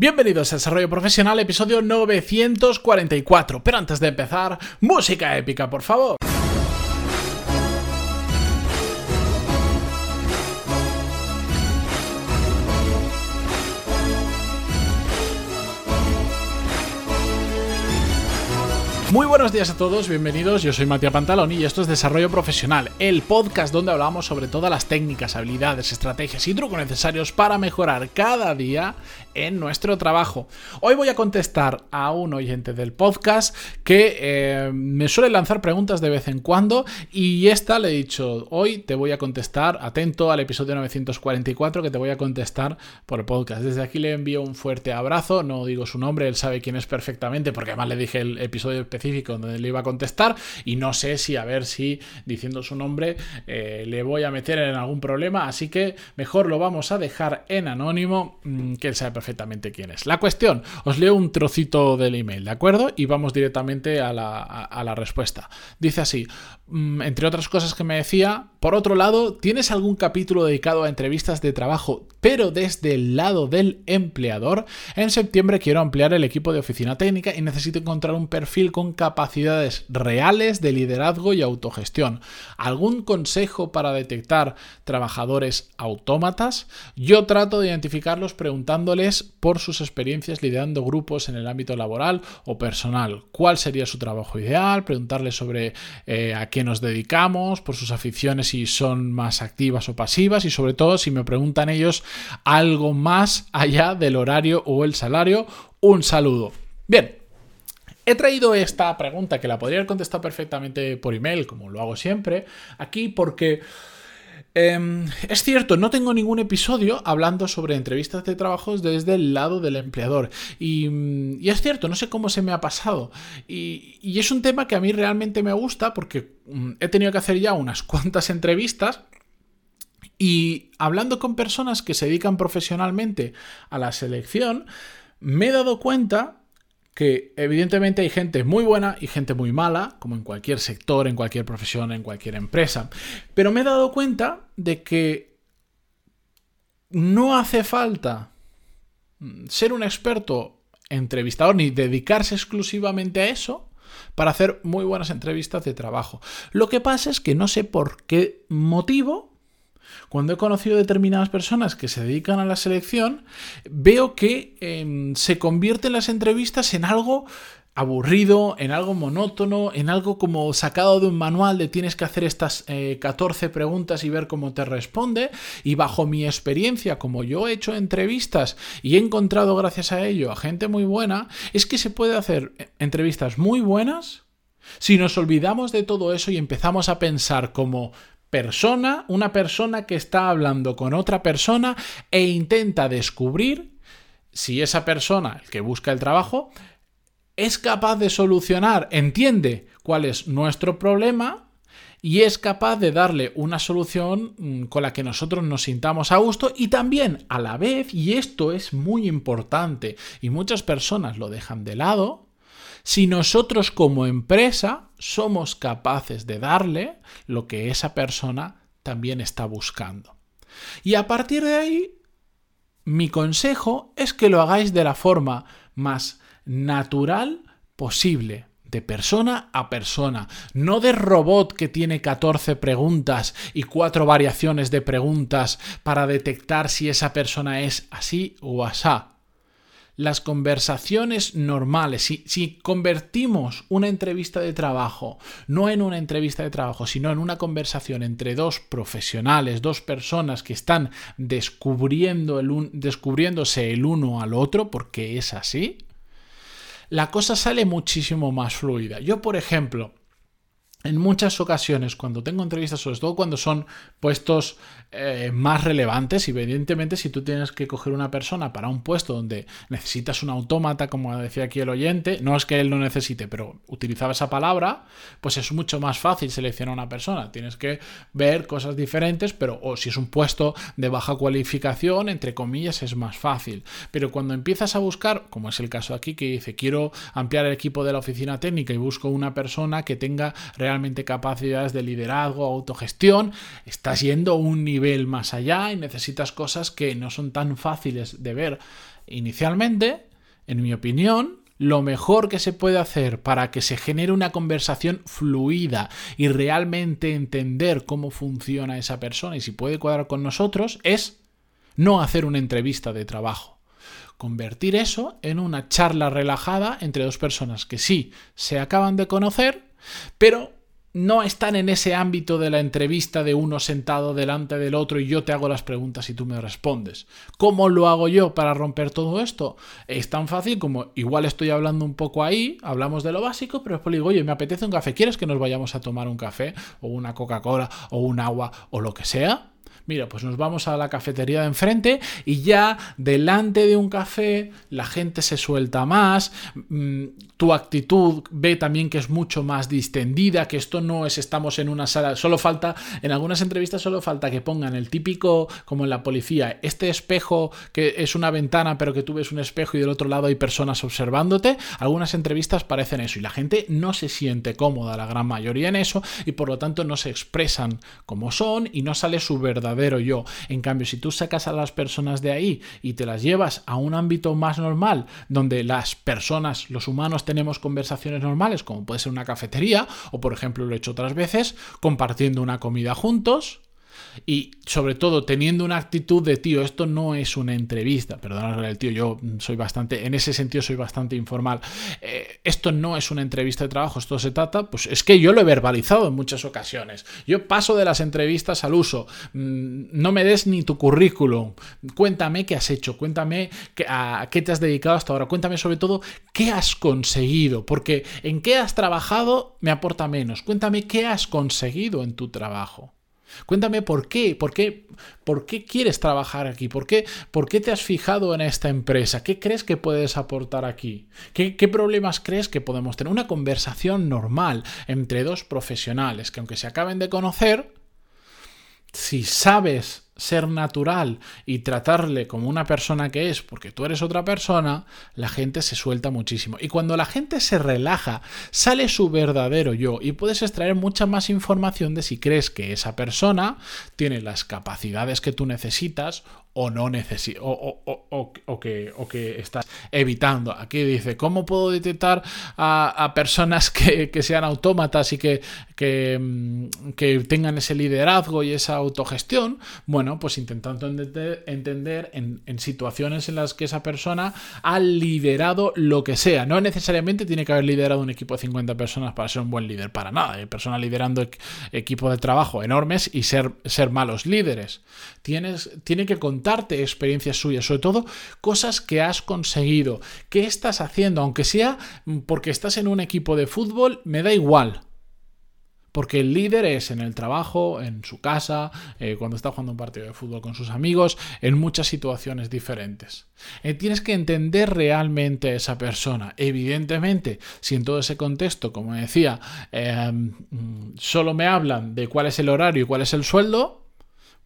Bienvenidos a Desarrollo Profesional, episodio 944. Pero antes de empezar, música épica, por favor. Muy buenos días a todos, bienvenidos. Yo soy Matías Pantaloni y esto es Desarrollo Profesional, el podcast donde hablamos sobre todas las técnicas, habilidades, estrategias y trucos necesarios para mejorar cada día en nuestro trabajo. Hoy voy a contestar a un oyente del podcast que eh, me suele lanzar preguntas de vez en cuando y esta le he dicho, hoy te voy a contestar, atento al episodio 944 que te voy a contestar por el podcast. Desde aquí le envío un fuerte abrazo, no digo su nombre, él sabe quién es perfectamente porque además le dije el episodio especial donde le iba a contestar y no sé si a ver si diciendo su nombre eh, le voy a meter en algún problema, así que mejor lo vamos a dejar en anónimo, mm, que él sabe perfectamente quién es. La cuestión, os leo un trocito del email, ¿de acuerdo? Y vamos directamente a la, a la respuesta. Dice así, mm, entre otras cosas que me decía, por otro lado, ¿tienes algún capítulo dedicado a entrevistas de trabajo, pero desde el lado del empleador? En septiembre quiero ampliar el equipo de oficina técnica y necesito encontrar un perfil con capacidades reales de liderazgo y autogestión. ¿Algún consejo para detectar trabajadores autómatas? Yo trato de identificarlos preguntándoles por sus experiencias liderando grupos en el ámbito laboral o personal. ¿Cuál sería su trabajo ideal? Preguntarles sobre eh, a qué nos dedicamos, por sus aficiones si son más activas o pasivas y sobre todo si me preguntan ellos algo más allá del horario o el salario. Un saludo. Bien, He traído esta pregunta que la podría haber contestado perfectamente por email, como lo hago siempre, aquí porque em, es cierto, no tengo ningún episodio hablando sobre entrevistas de trabajos desde el lado del empleador. Y, es cierto, no sé cómo se me ha pasado. Y, es un tema que a mí realmente me gusta porque mm, he tenido que hacer ya unas cuantas entrevistas. Y hablando con personas que se dedican profesionalmente a la selección, me he dado cuenta que evidentemente hay gente muy buena y gente muy mala, como en cualquier sector, en cualquier profesión, en cualquier empresa. Pero me he dado cuenta de que no hace falta ser un experto entrevistador ni dedicarse exclusivamente a eso para hacer muy buenas entrevistas de trabajo. Lo que pasa es que no sé por qué motivo cuando he conocido determinadas personas que se dedican a la selección, veo que em, se convierten las entrevistas en algo aburrido, en algo monótono, en algo como sacado de un manual de tienes que hacer estas 14 eh, preguntas y ver cómo te responde. Y bajo mi experiencia, como yo he hecho entrevistas y he encontrado gracias a ello a gente muy buena, es que se puede hacer eh, entrevistas muy buenas si nos olvidamos de todo eso y empezamos a pensar como persona, una persona que está hablando con otra persona e intenta descubrir si esa persona, el que busca el trabajo, es capaz de solucionar, entiende cuál es nuestro problema y es capaz de darle una solución mm, con la que nosotros nos sintamos a gusto y también a la vez, y esto es muy importante y muchas personas lo dejan de lado, si nosotros como empresa somos capaces de darle lo que esa persona también está buscando. Y a partir de ahí, mi consejo es que lo hagáis de la forma más natural posible, de persona a persona, no de robot que tiene 14 preguntas y cuatro variaciones de preguntas para detectar si esa persona es así o asá las conversaciones normales, si, si, convertimos una entrevista de trabajo no en una entrevista de trabajo, sino en una conversación entre dos profesionales, dos personas que están descubriendo el descubriéndose el uno al otro, porque es así, la cosa sale muchísimo más fluida. Yo, por ejemplo, en muchas ocasiones, cuando tengo entrevistas, sobre todo cuando son puestos eh, más relevantes, evidentemente si tú tienes que coger una persona para un puesto donde necesitas un autómata, como decía aquí el oyente, no es que él no necesite, pero utilizaba esa palabra, pues es mucho más fácil seleccionar a una persona. Tienes que ver cosas diferentes, pero o si es un puesto de baja cualificación, entre comillas, es más fácil. Pero cuando empiezas a buscar, como es el caso aquí, que dice quiero ampliar el equipo de la oficina técnica y busco una persona que tenga realmente realmente capacidades de liderazgo, autogestión, estás yendo un nivel más allá y necesitas cosas que no son tan fáciles de ver inicialmente, en mi opinión, lo mejor que se puede hacer para que se genere una conversación fluida y realmente entender cómo funciona esa persona y si puede cuadrar con nosotros es no hacer una entrevista de trabajo. Convertir eso en una charla relajada entre dos personas que sí se acaban de conocer, pero no están en ese ámbito de la entrevista de uno sentado delante del otro y yo te hago las preguntas y tú me respondes. ¿Cómo lo hago yo para romper todo esto? Es tan fácil como igual estoy hablando un poco ahí, hablamos de lo básico, pero después le digo, oye, me apetece un café, ¿quieres que nos vayamos a tomar un café o una Coca-Cola o un agua o lo que sea? Mira, pues nos vamos a la cafetería de enfrente y ya delante de un café la gente se suelta más, mm, tu actitud ve también que es mucho más distendida, que esto no es estamos en una sala, solo falta, en algunas entrevistas solo falta que pongan el típico, como en la policía, este espejo que es una ventana pero que tú ves un espejo y del otro lado hay personas observándote, algunas entrevistas parecen eso y la gente no se siente cómoda, la gran mayoría en eso, y por lo tanto no se expresan como son y no sale su verdad yo. En cambio, si tú sacas a las personas de ahí y te las llevas a un ámbito más normal, donde las personas, los humanos, tenemos conversaciones normales, como puede ser una cafetería, o por ejemplo lo he hecho otras veces, compartiendo una comida juntos, y sobre todo teniendo una actitud de tío, esto no es una entrevista, perdonadme el tío, yo soy bastante, en ese sentido soy bastante informal, eh, esto no es una entrevista de trabajo, esto se trata, pues es que yo lo he verbalizado en muchas ocasiones, yo paso de las entrevistas al uso, mm, no me des ni tu currículum, cuéntame qué has hecho, cuéntame a qué te has dedicado hasta ahora, cuéntame sobre todo qué has conseguido, porque en qué has trabajado me aporta menos, cuéntame qué has conseguido en tu trabajo. Cuéntame por qué, por qué, por qué quieres trabajar aquí, por qué, por qué te has fijado en esta empresa, qué crees que puedes aportar aquí, ¿Qué, qué problemas crees que podemos tener. Una conversación normal entre dos profesionales que aunque se acaben de conocer, si sabes ser natural y tratarle como una persona que es, porque tú eres otra persona, la gente se suelta muchísimo. Y cuando la gente se relaja, sale su verdadero yo y puedes extraer mucha más información de si crees que esa persona tiene las capacidades que tú necesitas o no necesita o, que, o que estás evitando. Aquí dice, ¿cómo puedo detectar a, personas que, sean autómatas y que, mm, que, tengan ese liderazgo y esa autogestión? Bueno, pues intentando entender, en, en, situaciones en las que esa persona ha liderado lo que sea. No necesariamente tiene que haber liderado un equipo de 50 personas para ser un buen líder, para nada. Hay personas liderando equipos de trabajo enormes y ser, ser malos líderes. Tienes, tiene que contar darte experiencias suyas, sobre todo cosas que has conseguido, qué estás haciendo, aunque sea porque estás en un equipo de fútbol, me da igual. Porque el líder es en el trabajo, en su casa, eh, cuando está jugando un partido de fútbol con sus amigos, en muchas situaciones diferentes. Eh, tienes que entender realmente a esa persona. Evidentemente, si en todo ese contexto, como decía, em, solo me hablan de cuál es el horario y cuál es el sueldo,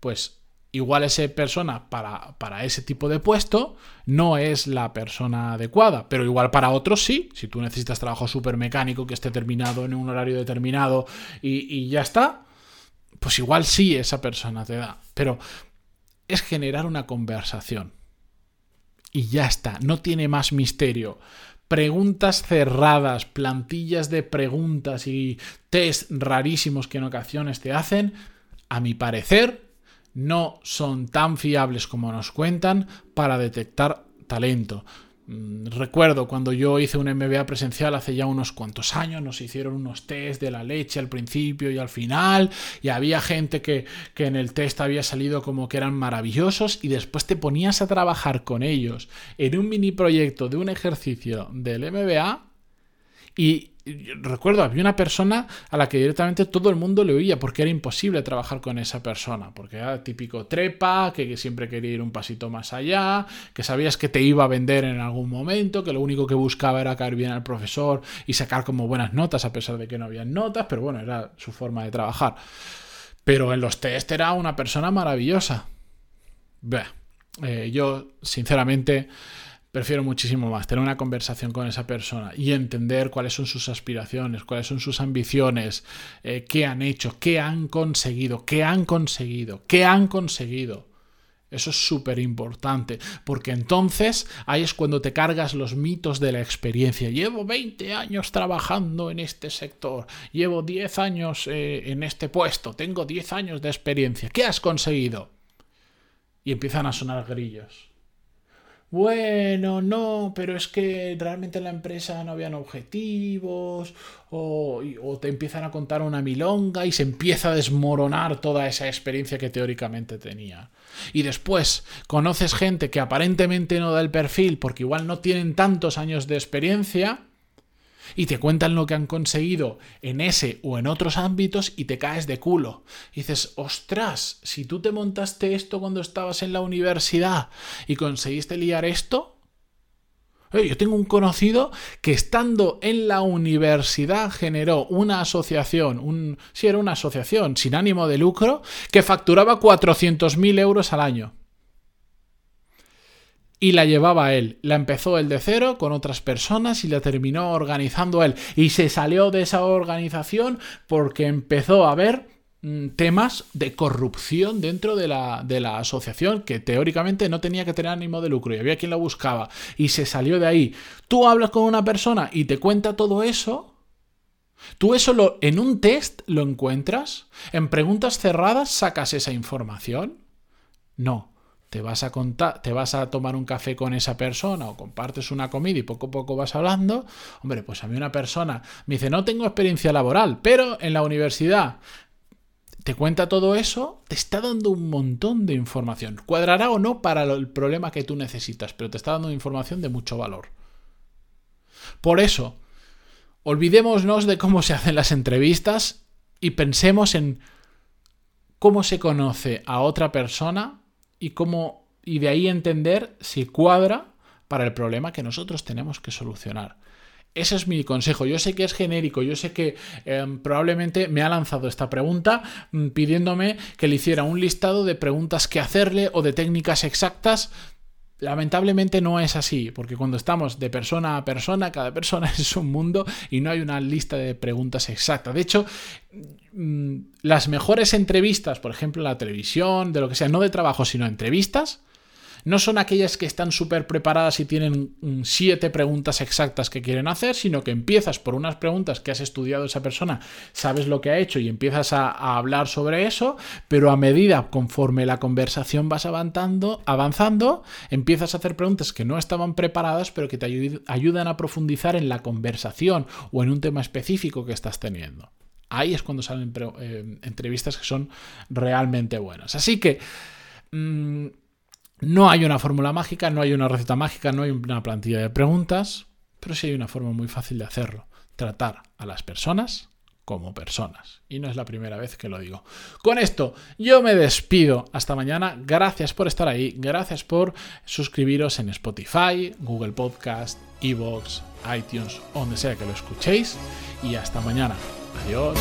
pues igual esa persona para, para, ese tipo de puesto no es la persona adecuada, pero igual para otros sí, si tú necesitas trabajo súper mecánico que esté terminado en un horario determinado y, y ya está, pues igual sí esa persona te da, pero es generar una conversación. Y ya está, no tiene más misterio. Preguntas cerradas, plantillas de preguntas y test rarísimos que en ocasiones te hacen, a mi parecer, no son tan fiables como nos cuentan para detectar talento. Mm, recuerdo cuando yo hice un MBA presencial hace ya unos cuantos años, nos hicieron unos test de la leche al principio y al final, y había gente que, que, en el test había salido como que eran maravillosos, y después te ponías a trabajar con ellos en un mini proyecto de un ejercicio del MBA, y recuerdo, había una persona a la que directamente todo el mundo le oía porque era imposible trabajar con esa persona, porque era típico trepa, que siempre quería ir un pasito más allá, que sabías que te iba a vender en algún momento, que lo único que buscaba era caer bien al profesor y sacar como buenas notas a pesar de que no había notas, pero bueno, era su forma de trabajar. Pero en los test era una persona maravillosa. Eh, yo, sinceramente, prefiero muchísimo más tener una conversación con esa persona y entender cuáles son sus aspiraciones, cuáles son sus ambiciones, eh, qué han hecho, qué han conseguido, qué han conseguido, qué han conseguido. Eso es súper importante, porque entonces ahí es cuando te cargas los mitos de la experiencia. Llevo 20 años trabajando en este sector, llevo 10 años eh, en este puesto, tengo 10 años de experiencia. ¿Qué has conseguido? Y empiezan a sonar grillos bueno, no, pero es que realmente en la empresa no habían objetivos, o, o, te empiezan a contar una milonga y se empieza a desmoronar toda esa experiencia que teóricamente tenía. Y después conoces gente que aparentemente no da el perfil porque igual no tienen tantos años de experiencia y te cuentan lo que han conseguido en ese o en otros ámbitos y te caes de culo. Y dices, ostras, si tú te montaste esto cuando estabas en la universidad y conseguiste liar esto. Yo tengo un conocido que estando en la universidad generó una asociación, un, sí era una asociación sin ánimo de lucro, que facturaba 400.000 euros al año y la llevaba él. La empezó él de cero con otras personas y la terminó organizando él. Y se salió de esa organización porque empezó a ver mm, temas de corrupción dentro de la, de la, asociación que teóricamente no tenía que tener ánimo de lucro y había quien la buscaba y se salió de ahí. Tú hablas con una persona y te cuenta todo eso. Tú eso lo, en un test lo encuentras, en preguntas cerradas sacas esa información. No, te vas a contar, te vas a tomar un café con esa persona o compartes una comida y poco a poco vas hablando, hombre, pues a mí una persona me dice, "No tengo experiencia laboral, pero en la universidad te cuenta todo eso, te está dando un montón de información. Cuadrará o no para el problema que tú necesitas, pero te está dando información de mucho valor. Por eso, olvidémonos de cómo se hacen las entrevistas y pensemos en cómo se conoce a otra persona y cómo y de ahí entender si cuadra para el problema que nosotros tenemos que solucionar. Ese es mi consejo. Yo sé que es genérico, yo sé que em, probablemente me ha lanzado esta pregunta mm, pidiéndome que le hiciera un listado de preguntas que hacerle o de técnicas exactas Lamentablemente no es así, porque cuando estamos de persona a persona, cada persona es un mundo y no hay una lista de preguntas exacta. De hecho, mm, las mejores entrevistas, por ejemplo, en la televisión, de lo que sea, no de trabajo, sino entrevistas, no son aquellas que están súper preparadas y tienen mm, siete preguntas exactas que quieren hacer, sino que empiezas por unas preguntas que has estudiado esa persona, sabes lo que ha hecho y empiezas a, hablar sobre eso, pero a medida conforme la conversación vas avanzando, avanzando, empiezas a hacer preguntas que no estaban preparadas, pero que te ayudan a profundizar en la conversación o en un tema específico que estás teniendo. Ahí es cuando salen eh, entrevistas que son realmente buenas. Así que... Mm, no hay una fórmula mágica, no hay una receta mágica, no hay una plantilla de preguntas, pero sí hay una forma muy fácil de hacerlo. Tratar a las personas como personas. Y no es la primera vez que lo digo. Con esto yo me despido. Hasta mañana. Gracias por estar ahí. Gracias por suscribiros en Spotify, Google Podcast, Evox, iTunes, donde sea que lo escuchéis. Y hasta mañana. Adiós.